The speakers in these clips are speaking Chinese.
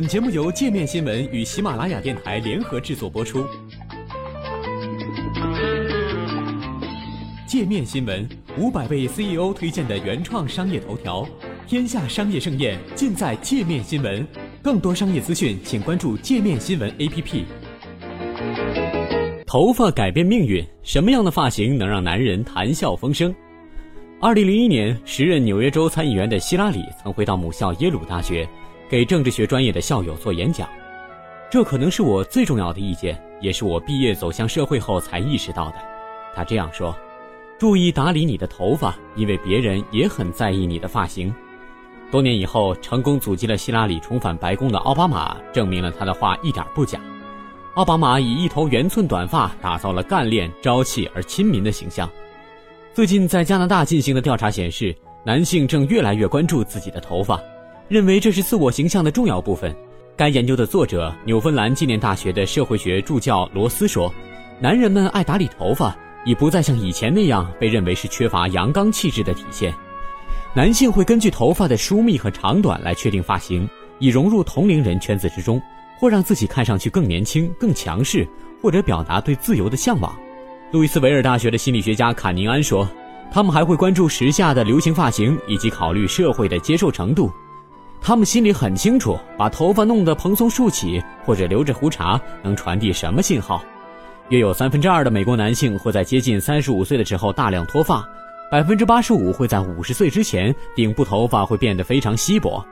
本节目由界面新闻与喜马拉雅电台联合制作播出。界面新闻五百位 CEO 推荐的原创商业头条，天下商业盛宴尽在界面新闻。更多商业资讯，请关注界面新闻 APP。头发改变命运，什么样的发型能让男人谈笑风生？二零零一年，时任纽约州参议员的希拉里曾回到母校耶鲁大学。给政治学专业的校友做演讲，这可能是我最重要的意见，也是我毕业走向社会后才意识到的。他这样说：“注意打理你的头发，因为别人也很在意你的发型。”多年以后，成功阻击了希拉里重返白宫的奥巴马，证明了他的话一点不假。奥巴马以一头圆寸短发打造了干练、朝气而亲民的形象。最近在加拿大进行的调查显示，男性正越来越关注自己的头发。认为这是自我形象的重要部分。该研究的作者纽芬兰纪念大学的社会学助教罗斯说：“男人们爱打理头发，已不再像以前那样被认为是缺乏阳刚气质的体现。男性会根据头发的疏密和长短来确定发型，以融入同龄人圈子之中，或让自己看上去更年轻、更强势，或者表达对自由的向往。”路易斯维尔大学的心理学家坎宁安说：“他们还会关注时下的流行发型，以及考虑社会的接受程度。”他们心里很清楚，把头发弄得蓬松竖起，或者留着胡茬，能传递什么信号。约有三分之二的美国男性会在接近三十五岁的时候大量脱发，百分之八十五会在五十岁之前顶部头发会变得非常稀薄。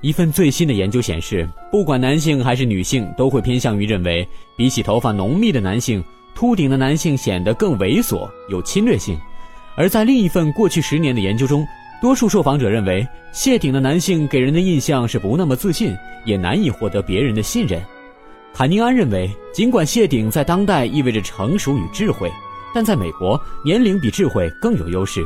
一份最新的研究显示，不管男性还是女性，都会偏向于认为，比起头发浓密的男性，秃顶的男性显得更猥琐、有侵略性。而在另一份过去十年的研究中，多数受访者认为，谢顶的男性给人的印象是不那么自信，也难以获得别人的信任。坎宁安认为，尽管谢顶在当代意味着成熟与智慧，但在美国，年龄比智慧更有优势。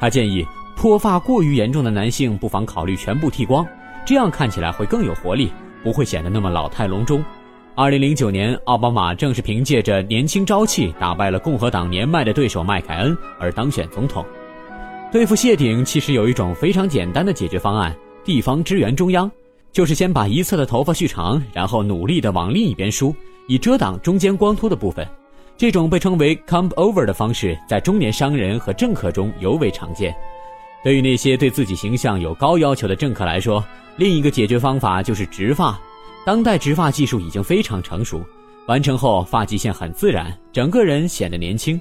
他建议，脱发过于严重的男性不妨考虑全部剃光，这样看起来会更有活力，不会显得那么老态龙钟。二零零九年，奥巴马正是凭借着年轻朝气，打败了共和党年迈的对手麦凯恩而当选总统。对付谢顶，其实有一种非常简单的解决方案：地方支援中央，就是先把一侧的头发蓄长，然后努力的往另一边梳，以遮挡中间光秃的部分。这种被称为 “come over” 的方式，在中年商人和政客中尤为常见。对于那些对自己形象有高要求的政客来说，另一个解决方法就是植发。当代植发技术已经非常成熟，完成后发际线很自然，整个人显得年轻。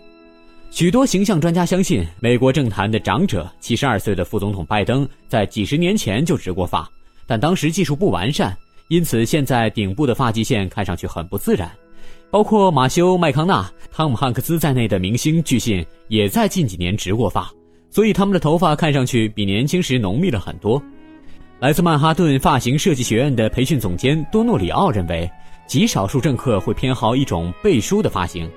许多形象专家相信，美国政坛的长者，七十二岁的副总统拜登在几十年前就植过发，但当时技术不完善，因此现在顶部的发际线看上去很不自然。包括马修·麦康纳、汤姆·汉克斯在内的明星巨星也在近几年植过发，所以他们的头发看上去比年轻时浓密了很多。来自曼哈顿发型设计学院的培训总监多诺里奥认为，极少数政客会偏好一种背梳的发型。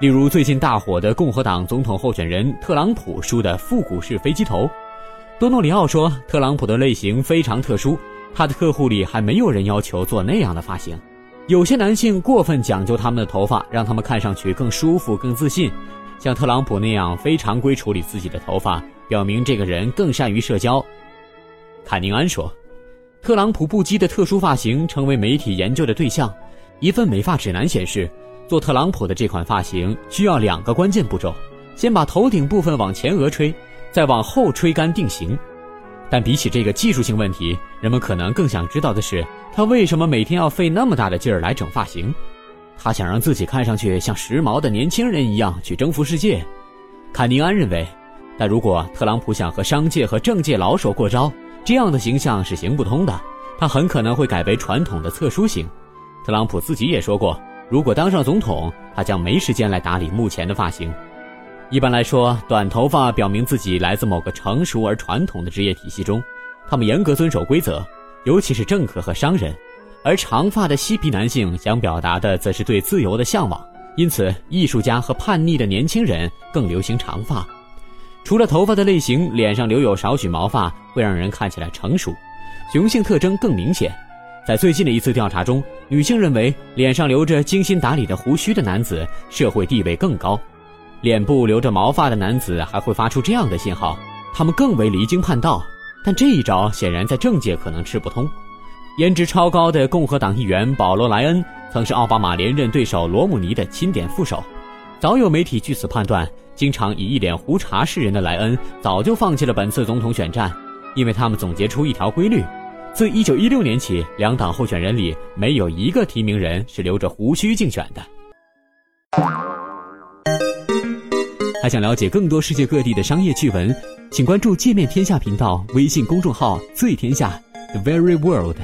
例如，最近大火的共和党总统候选人特朗普梳的复古式飞机头，多诺里奥说，特朗普的类型非常特殊，他的客户里还没有人要求做那样的发型。有些男性过分讲究他们的头发，让他们看上去更舒服、更自信。像特朗普那样非常规处理自己的头发，表明这个人更善于社交。坎宁安说，特朗普不羁的特殊发型成为媒体研究的对象。一份美发指南显示。做特朗普的这款发型需要两个关键步骤：先把头顶部分往前额吹，再往后吹干定型。但比起这个技术性问题，人们可能更想知道的是，他为什么每天要费那么大的劲儿来整发型？他想让自己看上去像时髦的年轻人一样去征服世界。坎宁安认为，但如果特朗普想和商界和政界老手过招，这样的形象是行不通的。他很可能会改为传统的侧梳型。特朗普自己也说过。如果当上总统，他将没时间来打理目前的发型。一般来说，短头发表明自己来自某个成熟而传统的职业体系中，他们严格遵守规则，尤其是政客和商人。而长发的嬉皮男性想表达的则是对自由的向往，因此艺术家和叛逆的年轻人更流行长发。除了头发的类型，脸上留有少许毛发会让人看起来成熟，雄性特征更明显。在最近的一次调查中，女性认为脸上留着精心打理的胡须的男子社会地位更高，脸部留着毛发的男子还会发出这样的信号，他们更为离经叛道。但这一招显然在政界可能吃不通。颜值超高的共和党议员保罗·莱恩曾是奥巴马连任对手罗姆尼的钦点副手。早有媒体据此判断，经常以一脸胡茬示人的莱恩早就放弃了本次总统选战，因为他们总结出一条规律：自1916年起，两党候选人里没有一个提名人是留着胡须竞选的。还想了解更多世界各地的商业趣闻，请关注“界面天下”频道微信公众号“最天下 The Very World”。